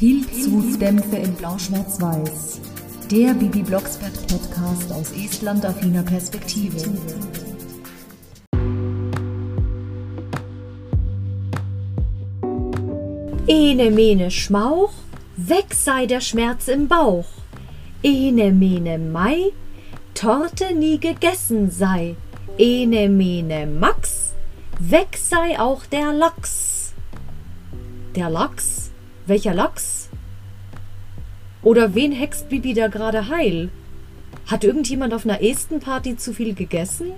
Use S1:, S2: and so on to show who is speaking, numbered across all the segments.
S1: Pilzhutdämpfe in Blau-Schwarz-Weiß. Der Bibi Blocksberg Podcast aus Estland-affiner Perspektive.
S2: Ene mene Schmauch, weg sei der Schmerz im Bauch. Ene mene Mai, Torte nie gegessen sei. Ene mene Max, weg sei auch der Lachs. Der Lachs? Welcher Lachs? Oder wen hext Bibi da gerade heil? Hat irgendjemand auf einer Estenparty zu viel gegessen?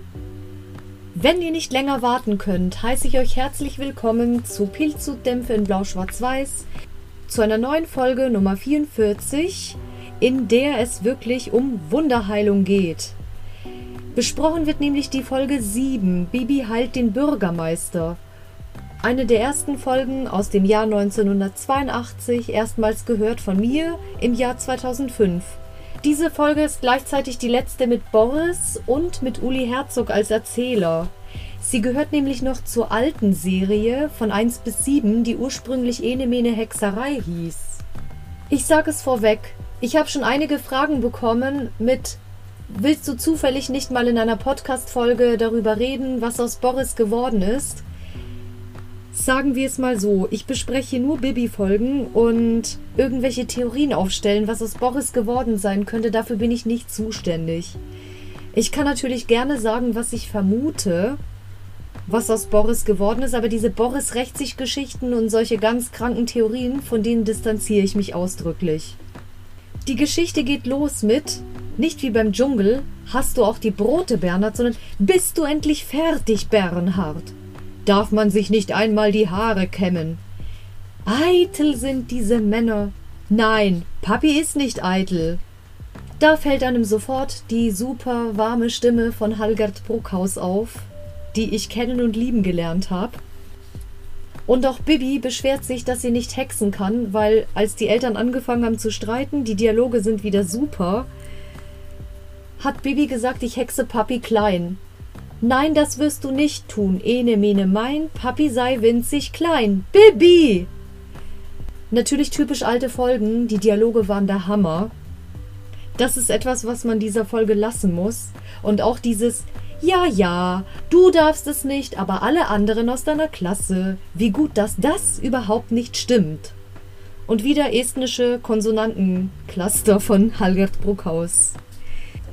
S2: Wenn ihr nicht länger warten könnt, heiße ich euch herzlich willkommen zu Pilzhutdämpfe in Blau-Schwarz-Weiß, zu einer neuen Folge Nummer 44, in der es wirklich um Wunderheilung geht. Besprochen wird nämlich die Folge 7, Bibi heilt den Bürgermeister. Eine der ersten Folgen aus dem Jahr 1982, erstmals gehört von mir im Jahr 2005. Diese Folge ist gleichzeitig die letzte mit Boris und mit Uli Herzog als Erzähler. Sie gehört nämlich noch zur alten Serie von 1 bis 7, die ursprünglich Enemene Hexerei hieß. Ich sage es vorweg, ich habe schon einige Fragen bekommen mit Willst du zufällig nicht mal in einer Podcast-Folge darüber reden, was aus Boris geworden ist? Sagen wir es mal so, ich bespreche nur Bibi-Folgen und irgendwelche Theorien aufstellen, was aus Boris geworden sein könnte, dafür bin ich nicht zuständig. Ich kann natürlich gerne sagen, was ich vermute, was aus Boris geworden ist, aber diese Boris-Rechtssich-Geschichten und solche ganz kranken Theorien, von denen distanziere ich mich ausdrücklich. Die Geschichte geht los mit, nicht wie beim Dschungel, hast du auch die Brote, Bernhard, sondern bist du endlich fertig, Bernhard? Darf man sich nicht einmal die Haare kämmen. Eitel sind diese Männer. Nein, Papi ist nicht eitel. Da fällt einem sofort die super warme Stimme von Halgert Bruckhaus auf, die ich kennen und lieben gelernt habe. Und auch Bibi beschwert sich, dass sie nicht hexen kann, weil als die Eltern angefangen haben zu streiten, die Dialoge sind wieder super, hat Bibi gesagt, ich hexe Papi klein. Nein, das wirst du nicht tun. Ene mene mein, Papi sei winzig klein. Bibi! Natürlich typisch alte Folgen, die Dialoge waren der Hammer. Das ist etwas, was man dieser Folge lassen muss. Und auch dieses Ja, ja, du darfst es nicht, aber alle anderen aus deiner Klasse. Wie gut, dass das überhaupt nicht stimmt. Und wieder estnische Konsonantencluster von Halgert Bruckhaus.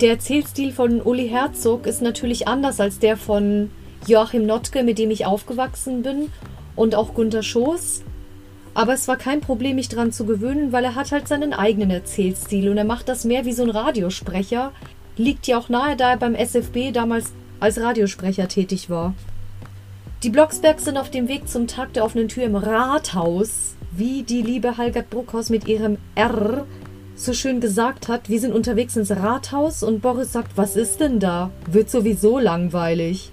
S2: Der Erzählstil von Uli Herzog ist natürlich anders als der von Joachim Notke, mit dem ich aufgewachsen bin, und auch Gunter Schoß. Aber es war kein Problem, mich daran zu gewöhnen, weil er hat halt seinen eigenen Erzählstil und er macht das mehr wie so ein Radiosprecher. Liegt ja auch nahe, da er beim SFB damals als Radiosprecher tätig war. Die Blocksbergs sind auf dem Weg zum Tag der offenen Tür im Rathaus, wie die liebe Halgert Bruckhaus mit ihrem R so schön gesagt hat, wir sind unterwegs ins Rathaus und Boris sagt, was ist denn da? Wird sowieso langweilig.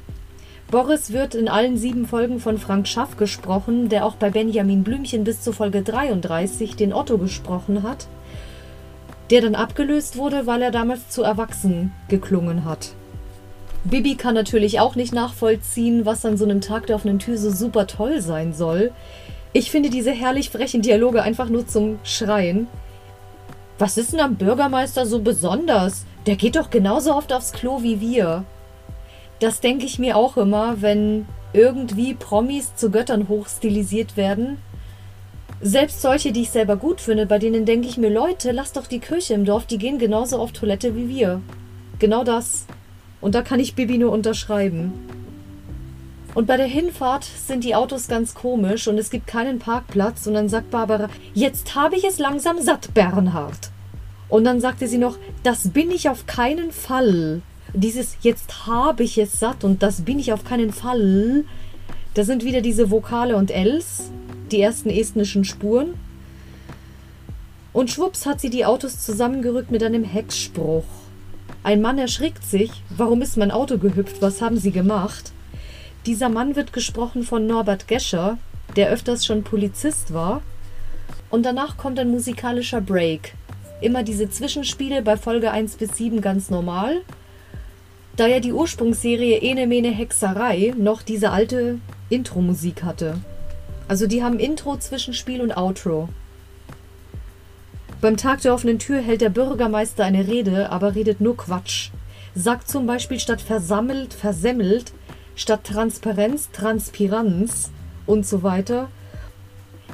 S2: Boris wird in allen sieben Folgen von Frank Schaff gesprochen, der auch bei Benjamin Blümchen bis zur Folge 33 den Otto gesprochen hat, der dann abgelöst wurde, weil er damals zu erwachsen geklungen hat. Bibi kann natürlich auch nicht nachvollziehen, was an so einem Tag der offenen Tür so super toll sein soll. Ich finde diese herrlich frechen Dialoge einfach nur zum Schreien. Was ist denn am Bürgermeister so besonders? Der geht doch genauso oft aufs Klo wie wir. Das denke ich mir auch immer, wenn irgendwie Promis zu Göttern hochstilisiert werden. Selbst solche, die ich selber gut finde, bei denen denke ich mir, Leute, lasst doch die Kirche im Dorf, die gehen genauso auf Toilette wie wir. Genau das. Und da kann ich Bibi nur unterschreiben. Und bei der Hinfahrt sind die Autos ganz komisch und es gibt keinen Parkplatz. Und dann sagt Barbara, jetzt habe ich es langsam satt, Bernhard. Und dann sagte sie noch, das bin ich auf keinen Fall. Dieses jetzt habe ich es satt und das bin ich auf keinen Fall. Da sind wieder diese Vokale und Ls, die ersten estnischen Spuren. Und schwupps hat sie die Autos zusammengerückt mit einem Hexspruch. Ein Mann erschrickt sich. Warum ist mein Auto gehüpft? Was haben sie gemacht? Dieser Mann wird gesprochen von Norbert Gescher, der öfters schon Polizist war. Und danach kommt ein musikalischer Break. Immer diese Zwischenspiele bei Folge 1 bis 7 ganz normal. Da ja die Ursprungsserie Ene Mene Hexerei noch diese alte Intro-Musik hatte. Also die haben Intro, Zwischenspiel und Outro. Beim Tag der offenen Tür hält der Bürgermeister eine Rede, aber redet nur Quatsch. Sagt zum Beispiel statt versammelt, versemmelt, statt Transparenz, Transpiranz und so weiter.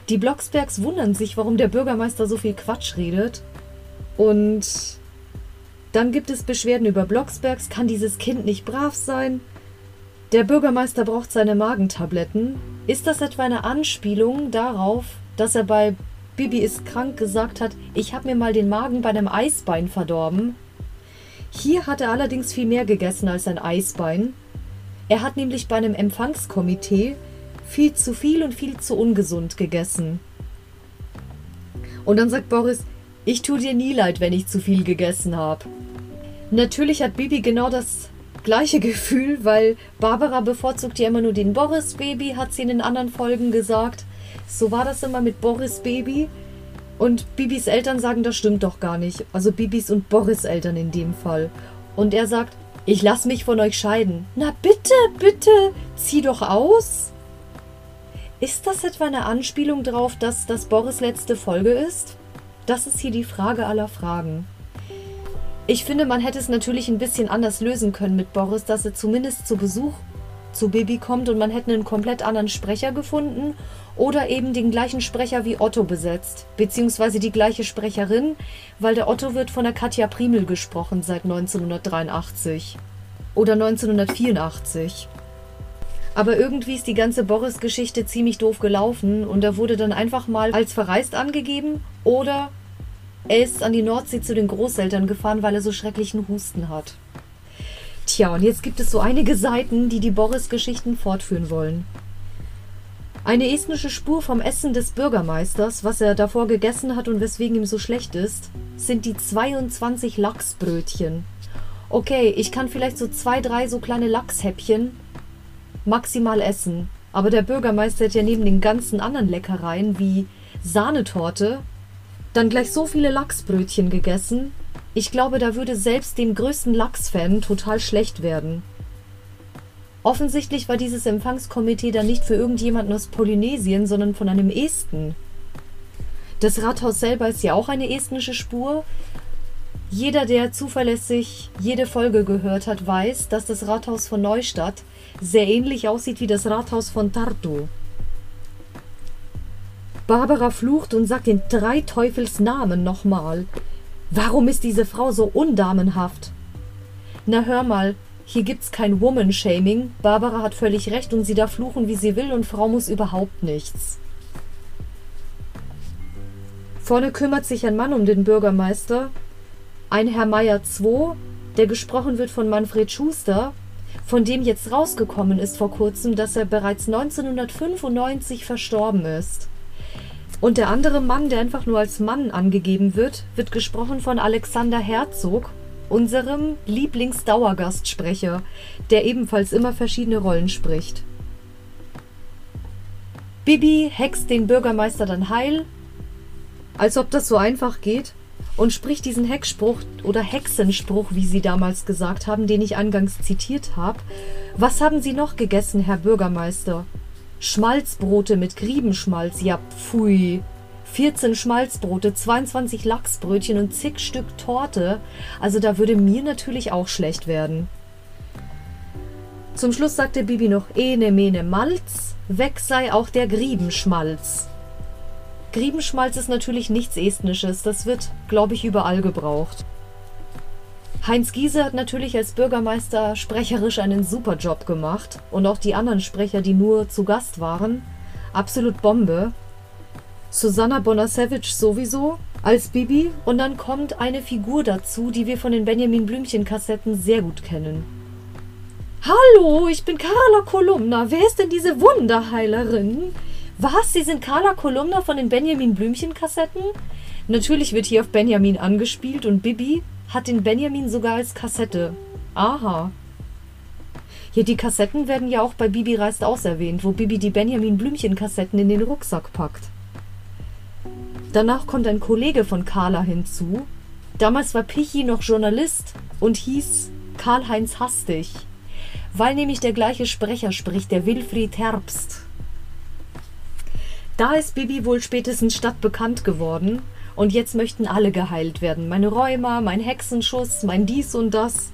S2: Die Blocksbergs wundern sich, warum der Bürgermeister so viel Quatsch redet. Und dann gibt es Beschwerden über Blocksbergs, kann dieses Kind nicht brav sein? Der Bürgermeister braucht seine Magentabletten. Ist das etwa eine Anspielung darauf, dass er bei Bibi ist krank gesagt hat, ich habe mir mal den Magen bei einem Eisbein verdorben? Hier hat er allerdings viel mehr gegessen als ein Eisbein. Er hat nämlich bei einem Empfangskomitee viel zu viel und viel zu ungesund gegessen. Und dann sagt Boris, ich tue dir nie leid, wenn ich zu viel gegessen habe. Natürlich hat Bibi genau das gleiche Gefühl, weil Barbara bevorzugt ja immer nur den Boris Baby, hat sie in den anderen Folgen gesagt. So war das immer mit Boris Baby. Und Bibis Eltern sagen, das stimmt doch gar nicht. Also Bibis und Boris Eltern in dem Fall. Und er sagt, ich lass mich von euch scheiden. Na bitte, bitte, zieh doch aus. Ist das etwa eine Anspielung darauf, dass das Boris letzte Folge ist? Das ist hier die Frage aller Fragen. Ich finde, man hätte es natürlich ein bisschen anders lösen können mit Boris, dass er zumindest zu Besuch zu Bibi kommt und man hätte einen komplett anderen Sprecher gefunden oder eben den gleichen Sprecher wie Otto besetzt, beziehungsweise die gleiche Sprecherin, weil der Otto wird von der Katja Primel gesprochen seit 1983 oder 1984. Aber irgendwie ist die ganze Boris-Geschichte ziemlich doof gelaufen und er wurde dann einfach mal als verreist angegeben oder er ist an die Nordsee zu den Großeltern gefahren, weil er so schrecklichen Husten hat. Tja, und jetzt gibt es so einige Seiten, die die Boris-Geschichten fortführen wollen. Eine estnische Spur vom Essen des Bürgermeisters, was er davor gegessen hat und weswegen ihm so schlecht ist, sind die 22 Lachsbrötchen. Okay, ich kann vielleicht so zwei, drei so kleine Lachshäppchen maximal essen. Aber der Bürgermeister hat ja neben den ganzen anderen Leckereien wie Sahnetorte dann gleich so viele Lachsbrötchen gegessen. Ich glaube, da würde selbst dem größten Lachsfan total schlecht werden. Offensichtlich war dieses Empfangskomitee dann nicht für irgendjemanden aus Polynesien, sondern von einem Esten. Das Rathaus selber ist ja auch eine estnische Spur. Jeder, der zuverlässig jede Folge gehört hat, weiß, dass das Rathaus von Neustadt sehr ähnlich aussieht wie das Rathaus von Tartu. Barbara flucht und sagt den drei Teufels Namen nochmal. Warum ist diese Frau so undamenhaft? Na hör mal, hier gibt's kein Woman-Shaming. Barbara hat völlig recht und sie darf fluchen, wie sie will und Frau muss überhaupt nichts. Vorne kümmert sich ein Mann um den Bürgermeister. Ein Herr Meier II, der gesprochen wird von Manfred Schuster, von dem jetzt rausgekommen ist vor kurzem, dass er bereits 1995 verstorben ist. Und der andere Mann, der einfach nur als Mann angegeben wird, wird gesprochen von Alexander Herzog unserem Lieblingsdauergastsprecher, der ebenfalls immer verschiedene Rollen spricht. Bibi hext den Bürgermeister dann heil, als ob das so einfach geht, und spricht diesen Heckspruch oder Hexenspruch, wie sie damals gesagt haben, den ich angangs zitiert habe. Was haben Sie noch gegessen, Herr Bürgermeister? Schmalzbrote mit Griebenschmalz, ja pfui. 14 Schmalzbrote, 22 Lachsbrötchen und zig Stück Torte. Also da würde mir natürlich auch schlecht werden. Zum Schluss sagte Bibi noch Ene mene Malz, weg sei auch der Griebenschmalz. Griebenschmalz ist natürlich nichts Estnisches, das wird, glaube ich, überall gebraucht. Heinz Giese hat natürlich als Bürgermeister sprecherisch einen super Job gemacht und auch die anderen Sprecher, die nur zu Gast waren. Absolut Bombe. Susanna Bonasevich sowieso als Bibi und dann kommt eine Figur dazu, die wir von den Benjamin Blümchen Kassetten sehr gut kennen. Hallo, ich bin Carla Kolumna. Wer ist denn diese Wunderheilerin? Was? Sie sind Carla Kolumna von den Benjamin Blümchen Kassetten? Natürlich wird hier auf Benjamin angespielt und Bibi hat den Benjamin sogar als Kassette. Aha. Hier, die Kassetten werden ja auch bei Bibi reist aus erwähnt, wo Bibi die Benjamin Blümchen Kassetten in den Rucksack packt. Danach kommt ein Kollege von Carla hinzu. Damals war Pichi noch Journalist und hieß Karl-Heinz Hastig, weil nämlich der gleiche Sprecher spricht, der Wilfried Herbst. Da ist Bibi wohl spätestens stadtbekannt geworden Und jetzt möchten alle geheilt werden. Meine Rheuma, mein Hexenschuss, mein dies und das.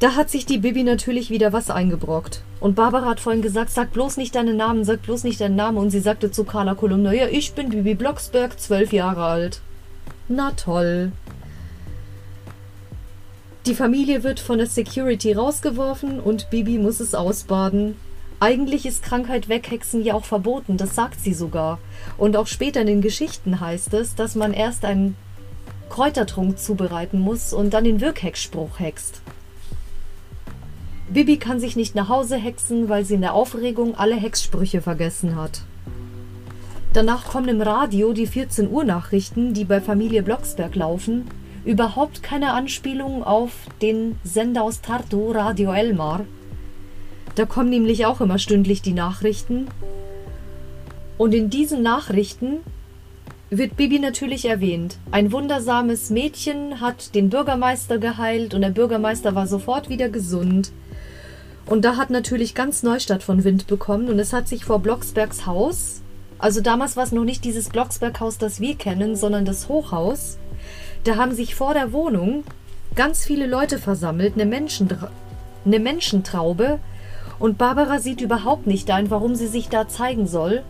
S2: Da hat sich die Bibi natürlich wieder was eingebrockt. Und Barbara hat vorhin gesagt, sag bloß nicht deinen Namen, sag bloß nicht deinen Namen. Und sie sagte zu Carla Kolumna, ja, ich bin Bibi Blocksberg, zwölf Jahre alt. Na toll. Die Familie wird von der Security rausgeworfen und Bibi muss es ausbaden. Eigentlich ist Krankheit weghexen ja auch verboten, das sagt sie sogar. Und auch später in den Geschichten heißt es, dass man erst einen Kräutertrunk zubereiten muss und dann den Wirkhexspruch hext. Bibi kann sich nicht nach Hause hexen, weil sie in der Aufregung alle Hexsprüche vergessen hat. Danach kommen im Radio die 14 Uhr Nachrichten, die bei Familie Blocksberg laufen. Überhaupt keine Anspielung auf den Sender aus Tartu, Radio Elmar. Da kommen nämlich auch immer stündlich die Nachrichten. Und in diesen Nachrichten wird Bibi natürlich erwähnt. Ein wundersames Mädchen hat den Bürgermeister geheilt und der Bürgermeister war sofort wieder gesund. Und da hat natürlich ganz Neustadt von Wind bekommen und es hat sich vor Blocksbergs Haus, also damals war es noch nicht dieses Blocksberghaus, das wir kennen, sondern das Hochhaus, da haben sich vor der Wohnung ganz viele Leute versammelt, eine, Menschentra eine Menschentraube, und Barbara sieht überhaupt nicht ein, warum sie sich da zeigen soll.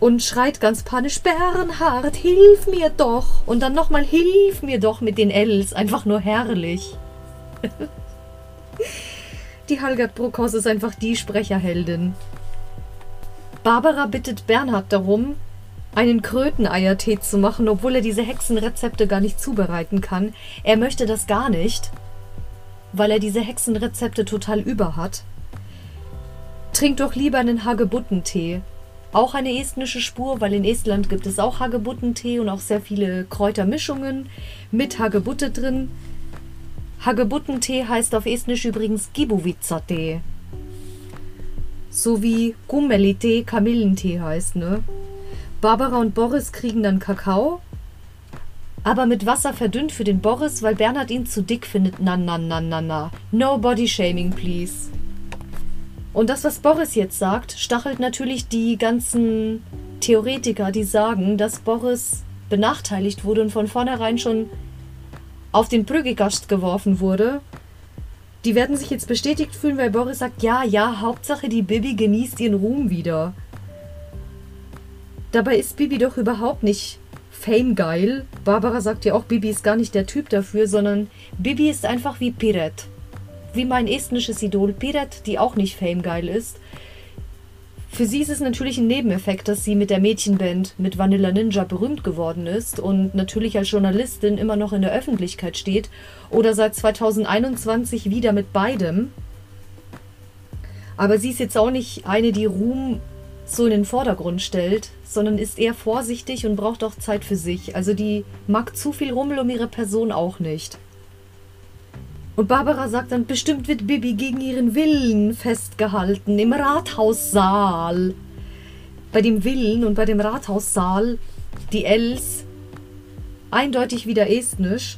S2: Und schreit ganz panisch, Bernhard, hilf mir doch! Und dann nochmal, hilf mir doch mit den Ls. Einfach nur herrlich. Die Halgard Bruckhaus ist einfach die Sprecherheldin. Barbara bittet Bernhard darum, einen Kröteneiertee zu machen, obwohl er diese Hexenrezepte gar nicht zubereiten kann. Er möchte das gar nicht, weil er diese Hexenrezepte total über hat. Trink doch lieber einen Hagebuttentee. Auch eine estnische Spur, weil in Estland gibt es auch Hagebuttentee und auch sehr viele Kräutermischungen mit Hagebutte drin. Hagebuttentee heißt auf Estnisch übrigens Gibuvica-Tee. So wie Kummelitee Kamillentee heißt, ne? Barbara und Boris kriegen dann Kakao, aber mit Wasser verdünnt für den Boris, weil Bernhard ihn zu dick findet. Na, na, na, na, na. No body shaming, please. Und das, was Boris jetzt sagt, stachelt natürlich die ganzen Theoretiker, die sagen, dass Boris benachteiligt wurde und von vornherein schon auf den Brüggegast geworfen wurde, die werden sich jetzt bestätigt fühlen, weil Boris sagt, ja, ja, Hauptsache die Bibi genießt ihren Ruhm wieder. Dabei ist Bibi doch überhaupt nicht Fame-geil. Barbara sagt ja auch, Bibi ist gar nicht der Typ dafür, sondern Bibi ist einfach wie Piret. Wie mein estnisches Idol Piret, die auch nicht Fame-geil ist. Für sie ist es natürlich ein Nebeneffekt, dass sie mit der Mädchenband mit Vanilla Ninja berühmt geworden ist und natürlich als Journalistin immer noch in der Öffentlichkeit steht oder seit 2021 wieder mit beidem. Aber sie ist jetzt auch nicht eine, die Ruhm so in den Vordergrund stellt, sondern ist eher vorsichtig und braucht auch Zeit für sich. Also die mag zu viel Rummel um ihre Person auch nicht. Und Barbara sagt dann, bestimmt wird Bibi gegen ihren Willen festgehalten im Rathaussaal. Bei dem Willen und bei dem Rathaussaal, die Els, eindeutig wieder estnisch.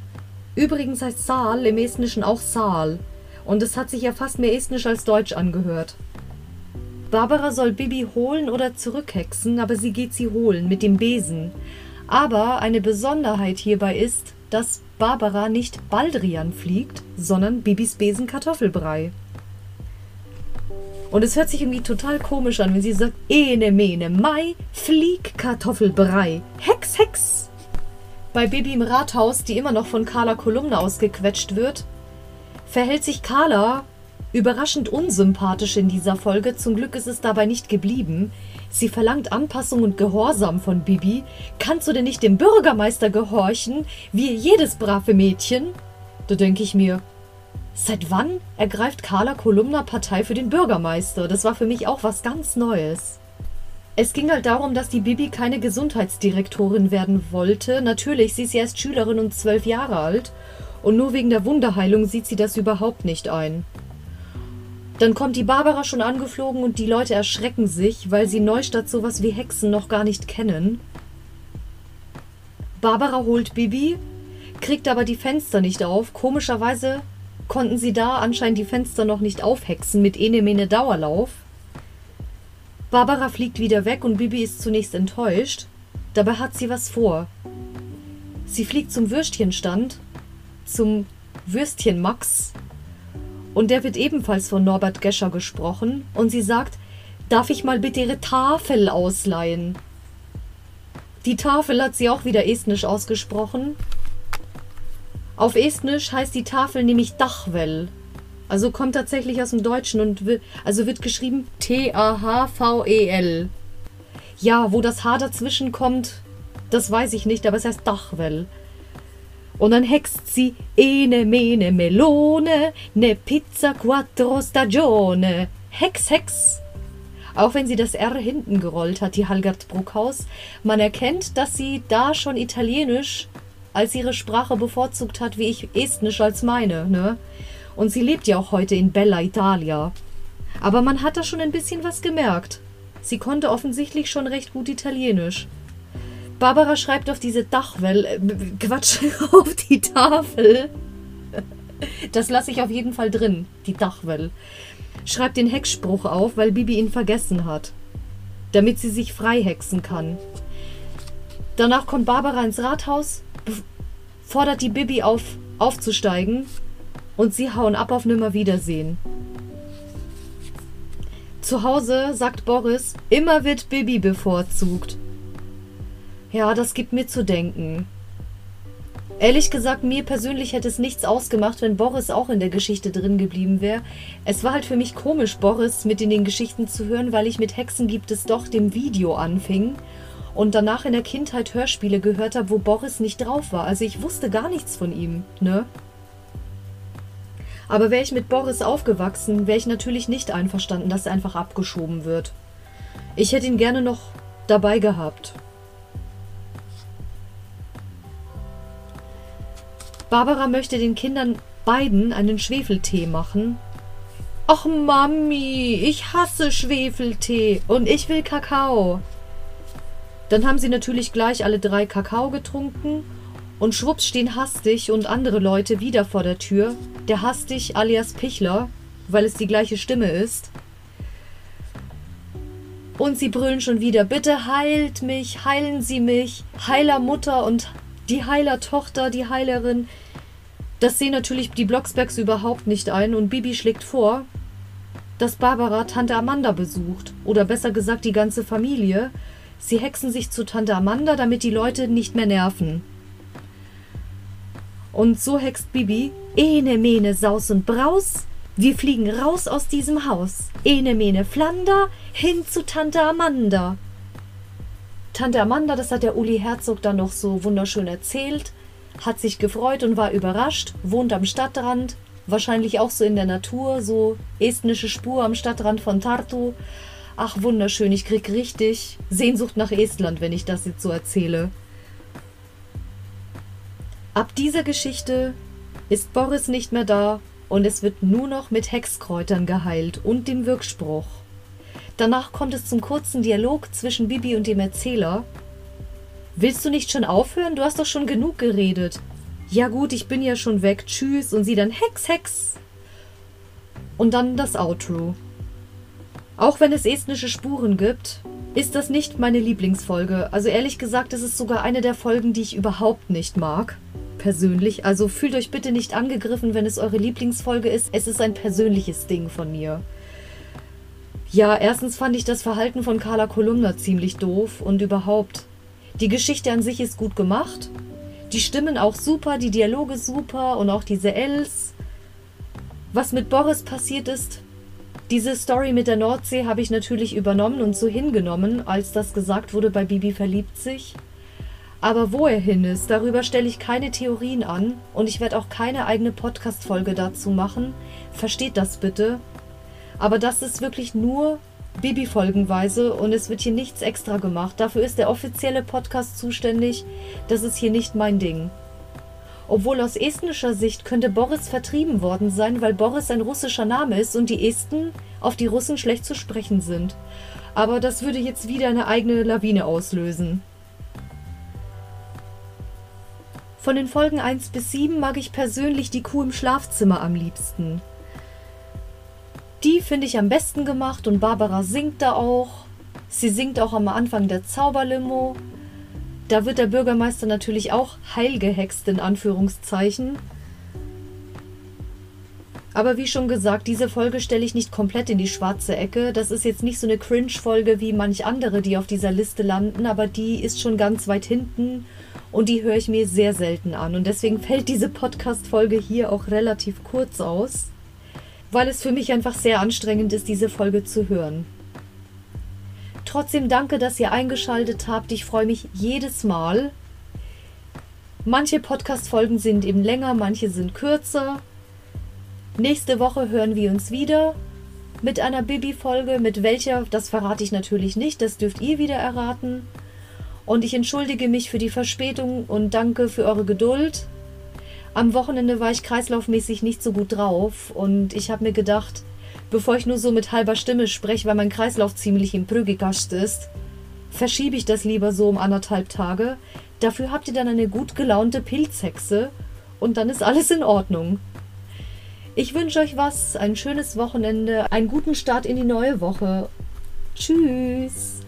S2: Übrigens heißt Saal im Estnischen auch Saal. Und es hat sich ja fast mehr estnisch als deutsch angehört. Barbara soll Bibi holen oder zurückhexen, aber sie geht sie holen mit dem Besen. Aber eine Besonderheit hierbei ist, dass Barbara nicht Baldrian fliegt, sondern Bibis Besen Kartoffelbrei. Und es hört sich irgendwie total komisch an, wenn sie sagt, Ene mene mai, flieg Kartoffelbrei, Hex, Hex. Bei Bibi im Rathaus, die immer noch von Carla Kolumne ausgequetscht wird, verhält sich Carla überraschend unsympathisch in dieser Folge. Zum Glück ist es dabei nicht geblieben. Sie verlangt Anpassung und Gehorsam von Bibi. Kannst du denn nicht dem Bürgermeister gehorchen, wie jedes brave Mädchen? Da denke ich mir, seit wann ergreift Carla Kolumna Partei für den Bürgermeister? Das war für mich auch was ganz Neues. Es ging halt darum, dass die Bibi keine Gesundheitsdirektorin werden wollte. Natürlich, sie ist erst Schülerin und zwölf Jahre alt. Und nur wegen der Wunderheilung sieht sie das überhaupt nicht ein. Dann kommt die Barbara schon angeflogen und die Leute erschrecken sich, weil sie Neustadt sowas wie Hexen noch gar nicht kennen. Barbara holt Bibi, kriegt aber die Fenster nicht auf. Komischerweise konnten sie da anscheinend die Fenster noch nicht aufhexen mit Enemene Dauerlauf. Barbara fliegt wieder weg und Bibi ist zunächst enttäuscht. Dabei hat sie was vor. Sie fliegt zum Würstchenstand, zum Würstchen Max, und der wird ebenfalls von Norbert Gescher gesprochen, und sie sagt, darf ich mal bitte ihre Tafel ausleihen? Die Tafel hat sie auch wieder estnisch ausgesprochen. Auf estnisch heißt die Tafel nämlich Dachwell. Also kommt tatsächlich aus dem Deutschen und wird, also wird geschrieben T-A-H-V-E-L. Ja, wo das H dazwischen kommt, das weiß ich nicht, aber es heißt Dachwell. Und dann hext sie Ene mene melone, ne pizza quattro stagione. Hex, Hex. Auch wenn sie das R hinten gerollt hat, die Halgard Bruckhaus, man erkennt, dass sie da schon Italienisch als ihre Sprache bevorzugt hat, wie ich Estnisch als meine, ne? Und sie lebt ja auch heute in Bella Italia. Aber man hat da schon ein bisschen was gemerkt. Sie konnte offensichtlich schon recht gut Italienisch. Barbara schreibt auf diese Dachwelle, äh, Quatsch, auf die Tafel. Das lasse ich auf jeden Fall drin, die Dachwelle. Schreibt den Hexspruch auf, weil Bibi ihn vergessen hat. Damit sie sich frei hexen kann. Danach kommt Barbara ins Rathaus, fordert die Bibi auf, aufzusteigen und sie hauen ab auf Nimmerwiedersehen. Zu Hause sagt Boris, immer wird Bibi bevorzugt. Ja, das gibt mir zu denken. Ehrlich gesagt, mir persönlich hätte es nichts ausgemacht, wenn Boris auch in der Geschichte drin geblieben wäre. Es war halt für mich komisch, Boris mit in den Geschichten zu hören, weil ich mit Hexen gibt es doch dem Video anfing und danach in der Kindheit Hörspiele gehört habe, wo Boris nicht drauf war. Also ich wusste gar nichts von ihm, ne? Aber wäre ich mit Boris aufgewachsen, wäre ich natürlich nicht einverstanden, dass er einfach abgeschoben wird. Ich hätte ihn gerne noch dabei gehabt. Barbara möchte den Kindern beiden einen Schwefeltee machen. Ach Mami, ich hasse Schwefeltee und ich will Kakao. Dann haben sie natürlich gleich alle drei Kakao getrunken und schwupps stehen Hastig und andere Leute wieder vor der Tür. Der Hastig alias Pichler, weil es die gleiche Stimme ist. Und sie brüllen schon wieder, bitte heilt mich, heilen Sie mich, heiler Mutter und die heiler Tochter, die Heilerin. Das sehen natürlich die Blocksbergs überhaupt nicht ein und Bibi schlägt vor, dass Barbara Tante Amanda besucht. Oder besser gesagt die ganze Familie, Sie hexen sich zu Tante Amanda, damit die Leute nicht mehr nerven. Und so hext Bibi, ene mene Saus und Braus, wir fliegen raus aus diesem Haus. Ene mene Flander, hin zu Tante Amanda. Tante Amanda, das hat der Uli Herzog dann noch so wunderschön erzählt, hat sich gefreut und war überrascht, wohnt am Stadtrand, wahrscheinlich auch so in der Natur, so estnische Spur am Stadtrand von Tartu, Ach, wunderschön, ich krieg richtig Sehnsucht nach Estland, wenn ich das jetzt so erzähle. Ab dieser Geschichte ist Boris nicht mehr da und es wird nur noch mit Hexkräutern geheilt und dem Wirkspruch. Danach kommt es zum kurzen Dialog zwischen Bibi und dem Erzähler. Willst du nicht schon aufhören? Du hast doch schon genug geredet. Ja gut, ich bin ja schon weg. Tschüss. Und sie dann Hex, Hex. Und dann das Outro. Auch wenn es estnische Spuren gibt, ist das nicht meine Lieblingsfolge. Also ehrlich gesagt, es ist sogar eine der Folgen, die ich überhaupt nicht mag. Persönlich. Also fühlt euch bitte nicht angegriffen, wenn es eure Lieblingsfolge ist. Es ist ein persönliches Ding von mir. Ja, erstens fand ich das Verhalten von Carla Kolumna ziemlich doof und überhaupt. Die Geschichte an sich ist gut gemacht. Die Stimmen auch super, die Dialoge super und auch diese Els. Was mit Boris passiert ist, diese Story mit der Nordsee habe ich natürlich übernommen und so hingenommen, als das gesagt wurde, bei Bibi verliebt sich. Aber wo er hin ist, darüber stelle ich keine Theorien an und ich werde auch keine eigene Podcast-Folge dazu machen. Versteht das bitte. Aber das ist wirklich nur Bibi-folgenweise und es wird hier nichts extra gemacht. Dafür ist der offizielle Podcast zuständig. Das ist hier nicht mein Ding. Obwohl aus estnischer Sicht könnte Boris vertrieben worden sein, weil Boris ein russischer Name ist und die Esten auf die Russen schlecht zu sprechen sind. Aber das würde jetzt wieder eine eigene Lawine auslösen. Von den Folgen 1 bis 7 mag ich persönlich die Kuh im Schlafzimmer am liebsten. Die finde ich am besten gemacht und Barbara singt da auch. Sie singt auch am Anfang der Zauberlimo. Da wird der Bürgermeister natürlich auch heilgehext in Anführungszeichen. Aber wie schon gesagt, diese Folge stelle ich nicht komplett in die schwarze Ecke. Das ist jetzt nicht so eine Cringe-Folge wie manch andere, die auf dieser Liste landen, aber die ist schon ganz weit hinten und die höre ich mir sehr selten an. Und deswegen fällt diese Podcast-Folge hier auch relativ kurz aus, weil es für mich einfach sehr anstrengend ist, diese Folge zu hören. Trotzdem danke, dass ihr eingeschaltet habt. Ich freue mich jedes Mal. Manche Podcast-Folgen sind eben länger, manche sind kürzer. Nächste Woche hören wir uns wieder mit einer Bibi-Folge. Mit welcher, das verrate ich natürlich nicht, das dürft ihr wieder erraten. Und ich entschuldige mich für die Verspätung und danke für eure Geduld. Am Wochenende war ich kreislaufmäßig nicht so gut drauf und ich habe mir gedacht, bevor ich nur so mit halber Stimme spreche, weil mein Kreislauf ziemlich im Prügigast ist, verschiebe ich das lieber so um anderthalb Tage. Dafür habt ihr dann eine gut gelaunte Pilzhexe und dann ist alles in Ordnung. Ich wünsche euch was, ein schönes Wochenende, einen guten Start in die neue Woche. Tschüss.